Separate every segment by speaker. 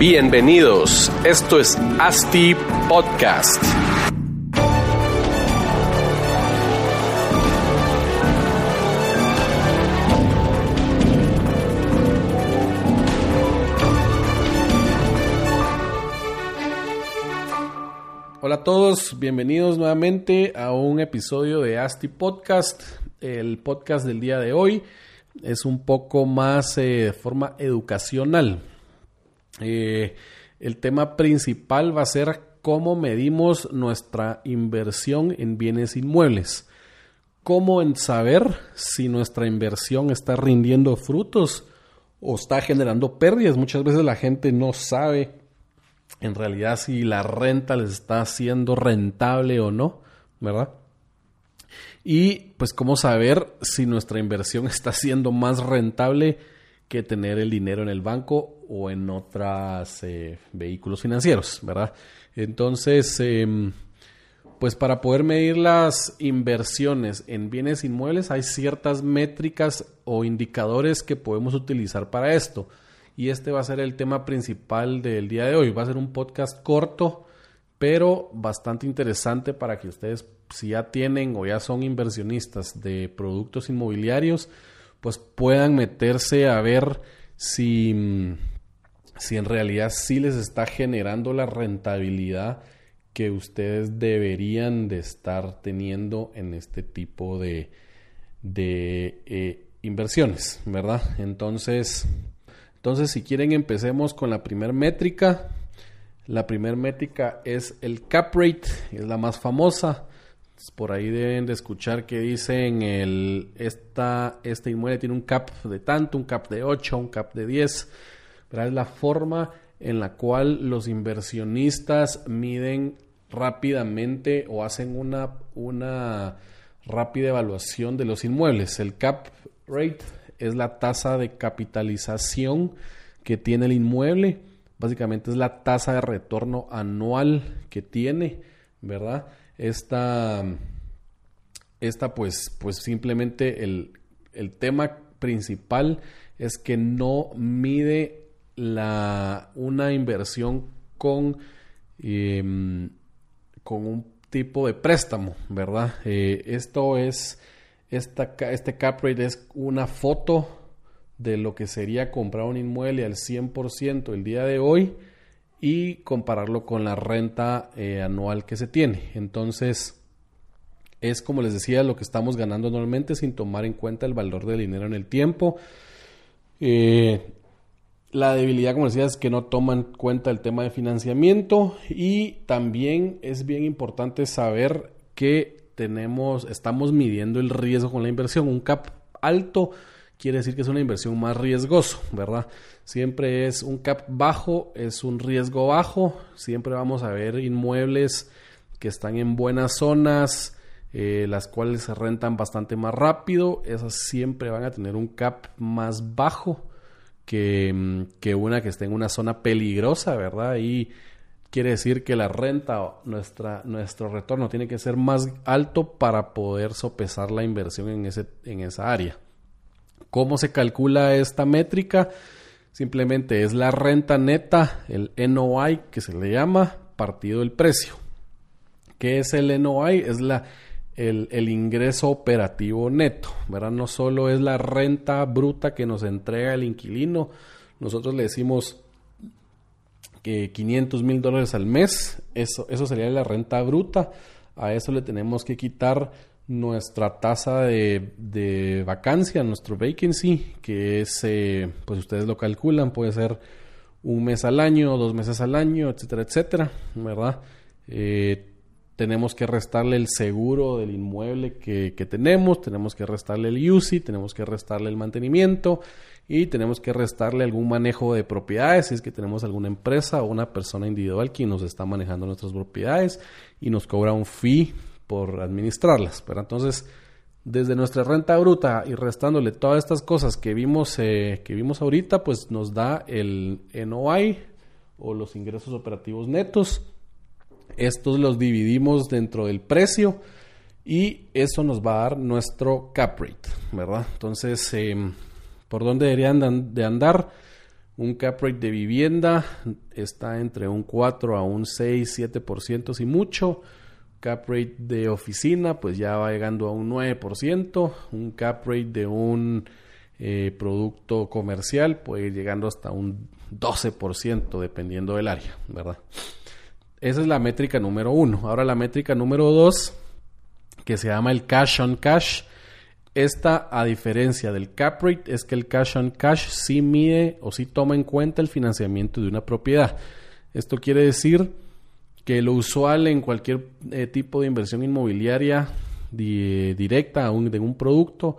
Speaker 1: Bienvenidos, esto es ASTI Podcast.
Speaker 2: Hola a todos, bienvenidos nuevamente a un episodio de ASTI Podcast. El podcast del día de hoy es un poco más eh, de forma educacional. Eh, el tema principal va a ser cómo medimos nuestra inversión en bienes inmuebles. Cómo en saber si nuestra inversión está rindiendo frutos o está generando pérdidas. Muchas veces la gente no sabe en realidad si la renta les está haciendo rentable o no, ¿verdad? Y pues cómo saber si nuestra inversión está siendo más rentable que tener el dinero en el banco o en otros eh, vehículos financieros, ¿verdad? Entonces, em, pues para poder medir las inversiones en bienes inmuebles hay ciertas métricas o indicadores que podemos utilizar para esto. Y este va a ser el tema principal del día de hoy. Va a ser un podcast corto, pero bastante interesante para que ustedes, si ya tienen o ya son inversionistas de productos inmobiliarios, pues puedan meterse a ver si, si en realidad sí les está generando la rentabilidad que ustedes deberían de estar teniendo en este tipo de, de eh, inversiones, ¿verdad? Entonces, entonces, si quieren, empecemos con la primera métrica. La primera métrica es el cap rate, es la más famosa. Por ahí deben de escuchar que dicen el, esta, este inmueble tiene un cap de tanto, un cap de 8, un cap de 10. Es la forma en la cual los inversionistas miden rápidamente o hacen una, una rápida evaluación de los inmuebles. El cap rate es la tasa de capitalización que tiene el inmueble. Básicamente es la tasa de retorno anual que tiene, ¿verdad? Esta, esta pues, pues simplemente el, tema principal es que no mide la, una inversión con, em, con un tipo de préstamo, ¿verdad? Eh, esto es, esta, este cap rate es una foto de lo que sería comprar un inmueble al 100% el día de hoy y compararlo con la renta eh, anual que se tiene. Entonces, es como les decía, lo que estamos ganando anualmente sin tomar en cuenta el valor del dinero en el tiempo. Eh, la debilidad, como decía, es que no toman en cuenta el tema de financiamiento y también es bien importante saber que tenemos, estamos midiendo el riesgo con la inversión. Un cap alto quiere decir que es una inversión más riesgoso, ¿verdad? Siempre es un cap bajo, es un riesgo bajo, siempre vamos a ver inmuebles que están en buenas zonas, eh, las cuales se rentan bastante más rápido, esas siempre van a tener un cap más bajo que, mm, que una que esté en una zona peligrosa, ¿verdad? Y quiere decir que la renta, nuestra, nuestro retorno tiene que ser más alto para poder sopesar la inversión en, ese, en esa área. ¿Cómo se calcula esta métrica? Simplemente es la renta neta, el NOI que se le llama, partido el precio. ¿Qué es el NOI? Es la, el, ingreso operativo neto, ¿verdad? No solo es la renta bruta que nos entrega el inquilino, nosotros le decimos que 500 mil dólares al mes, eso, eso sería la renta bruta, a eso le tenemos que quitar nuestra tasa de, vacancia, nuestro vacancy, que es, eh, pues ustedes lo calculan, puede ser un mes al año, dos meses al año, etcétera, etcétera, ¿verdad? Eh, tenemos que restarle el seguro del inmueble que, que, tenemos, tenemos que restarle el UCI, tenemos que restarle el mantenimiento y tenemos que restarle algún manejo de propiedades, si es que tenemos alguna empresa o una persona individual que nos está manejando nuestras propiedades y nos cobra un fee por administrarlas. Pero entonces, desde nuestra renta bruta y restándole todas estas cosas que vimos, eh, que vimos ahorita, pues nos da el NOI o los ingresos operativos netos. Estos los dividimos dentro del precio y eso nos va a dar nuestro cap rate, ¿verdad? Entonces, em, ¿por dónde deberían de andar? Un cap rate de vivienda está entre un 4 a un 6, 7% si mucho. Cap rate de oficina pues ya va llegando a un 9%. Un cap rate de un eh, producto comercial puede ir llegando hasta un 12% dependiendo del área, ¿verdad? Esa es la métrica número uno. Ahora la métrica número dos, que se llama el cash on cash. Esta, a diferencia del cap rate, es que el cash on cash sí mide o sí toma en cuenta el financiamiento de una propiedad. Esto quiere decir que lo usual en cualquier eh, tipo de inversión inmobiliaria directa de un producto,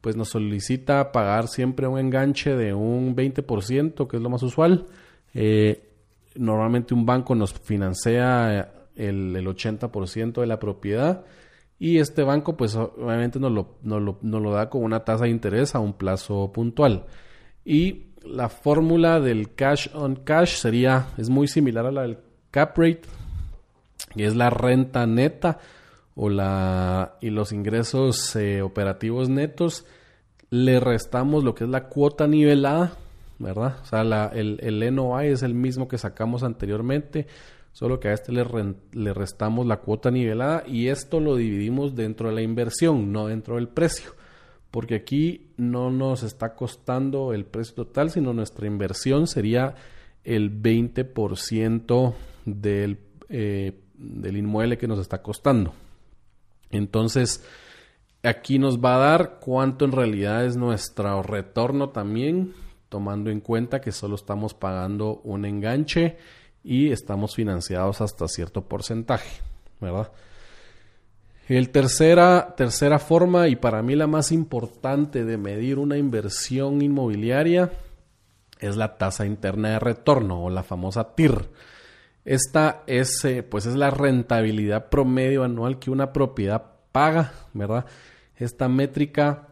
Speaker 2: pues nos solicita pagar siempre un enganche de un 20%, que es lo más usual. Eh, normalmente un banco nos financia el, el 80% de la propiedad y este banco pues obviamente nos lo, lo, da con una tasa de interés a un plazo puntual. Y la fórmula del cash on cash sería, es muy similar a la del cap rate, que es la renta neta o la, y los ingresos eh, operativos netos, le restamos lo que es la cuota nivelada, ¿verdad? O sea, el, el NOI es el mismo que sacamos anteriormente solo que a este le, le, restamos la cuota nivelada y esto lo dividimos dentro de la inversión, no dentro del precio, porque aquí no nos está costando el precio total, sino nuestra inversión sería el 20% del, eh, del inmueble que nos está costando. Entonces, aquí nos va a dar cuánto en realidad es nuestro retorno también, tomando en cuenta que solo estamos pagando un enganche y estamos financiados hasta cierto porcentaje, ¿verdad? El tercera, tercera forma y para mí la más importante de medir una inversión inmobiliaria es la tasa interna de retorno o la famosa TIR. Esta es, eh, pues es la rentabilidad promedio anual que una propiedad paga, ¿verdad? Esta métrica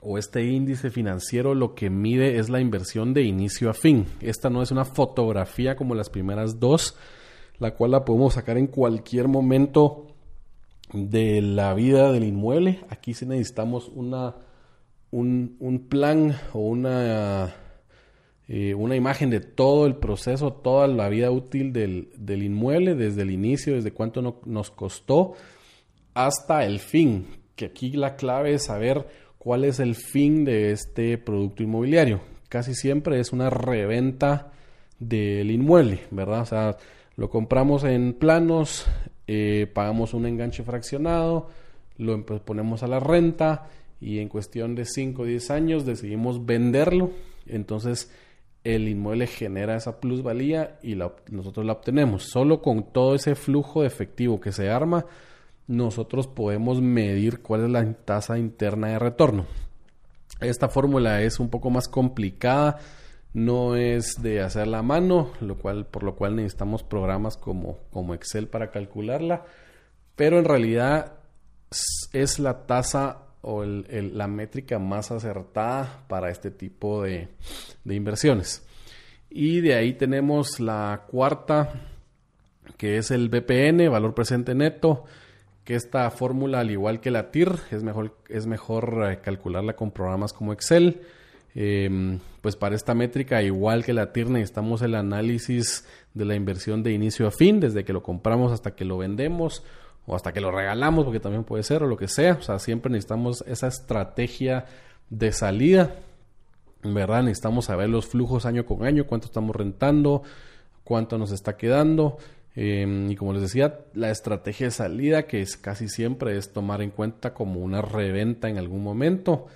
Speaker 2: o este índice financiero lo que mide es la inversión de inicio a fin. Esta no es una fotografía como las primeras dos, la cual la podemos sacar en cualquier momento de la vida del inmueble. Aquí sí necesitamos una, un, plan o una, eh, una imagen de todo el proceso, toda la vida útil del, del inmueble, desde el inicio, desde cuánto nos costó hasta el fin. Que aquí la clave es saber ¿Cuál es el fin de este producto inmobiliario? Casi siempre es una reventa del inmueble, ¿verdad? O sea, lo compramos en planos, eh, pagamos un enganche fraccionado, lo ponemos a la renta y en cuestión de 5 o 10 años decidimos venderlo. Entonces el inmueble genera esa plusvalía y nosotros la obtenemos. Solo con todo ese flujo de efectivo que se arma, nosotros podemos medir cuál es la tasa interna de retorno. Esta fórmula es un poco más complicada, no es de hacer la mano, lo cual, por lo cual necesitamos programas como, como Excel para calcularla, pero en realidad es la tasa o la métrica más acertada para este tipo de, inversiones. Y de ahí tenemos la cuarta, que es el BPN, valor presente neto que esta fórmula, al igual que la TIR, es mejor, es mejor eh, calcularla con programas como Excel. Em, pues para esta métrica, igual que la TIR, necesitamos el análisis de la inversión de inicio a fin, desde que lo compramos hasta que lo vendemos o hasta que lo regalamos, porque también puede ser, o lo que sea. O sea, siempre necesitamos esa estrategia de salida. ¿Verdad? Necesitamos saber los flujos año con año, cuánto estamos rentando, cuánto nos está quedando. Em, y como les decía, la estrategia de salida, que es casi siempre es tomar en cuenta como una reventa en algún momento.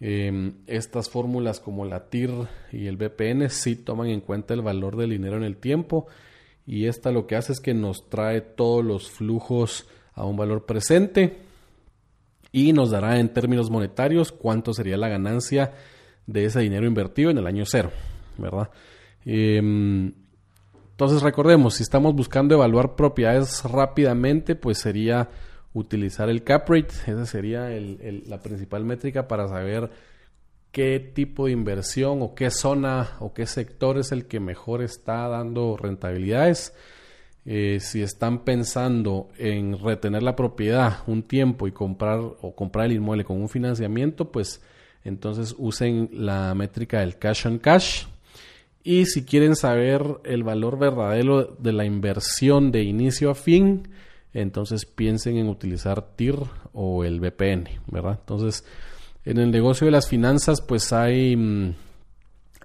Speaker 2: Em, estas fórmulas como la TIR y el BPN sí toman en cuenta el valor del dinero en el tiempo. Y esta lo que hace es que nos trae todos los flujos a un valor presente y nos dará en términos monetarios cuánto sería la ganancia de ese dinero invertido en el año cero, ¿verdad? Em, entonces recordemos, si estamos buscando evaluar propiedades rápidamente, pues sería utilizar el cap rate, esa sería la principal métrica para saber qué tipo de inversión o qué zona o qué sector es el que mejor está dando rentabilidades. Eh, si están pensando en retener la propiedad un tiempo y comprar o comprar el inmueble con un financiamiento, pues entonces usen la métrica del cash on cash Y si quieren saber el valor verdadero de la inversión de inicio a fin, entonces piensen en utilizar TIR o el VPN, ¿verdad? Entonces, en el negocio de las finanzas, pues hay, mm,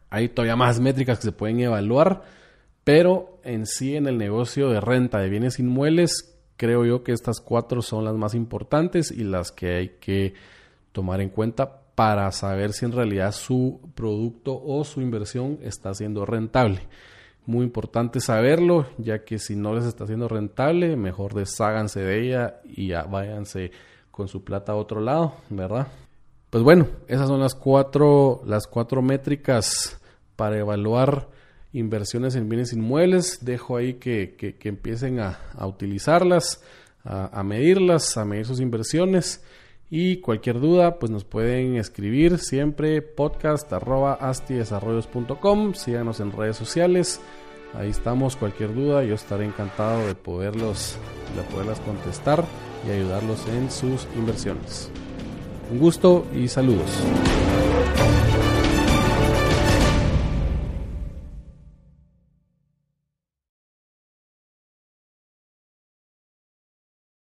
Speaker 2: hay todavía más métricas que se pueden evaluar, pero en sí en el negocio de renta de bienes inmuebles, creo yo que estas cuatro son las más importantes y las que hay que tomar en cuenta para saber si en realidad su producto o su inversión está siendo rentable. Muy importante saberlo, ya que si no les está siendo rentable, mejor desháganse de ella y ya váyanse con su plata a otro lado, ¿verdad? Pues bueno, esas son las cuatro, las cuatro métricas para evaluar inversiones en bienes inmuebles. Dejo ahí que, que, empiecen a, utilizarlas, a, a, medirlas, a medir sus inversiones. Y cualquier duda, pues nos pueden escribir siempre podcast arroba Síganos en redes sociales. Ahí estamos. Cualquier duda, yo estaré encantado de poderlos, de poderlas contestar y ayudarlos en sus inversiones. Un gusto y saludos.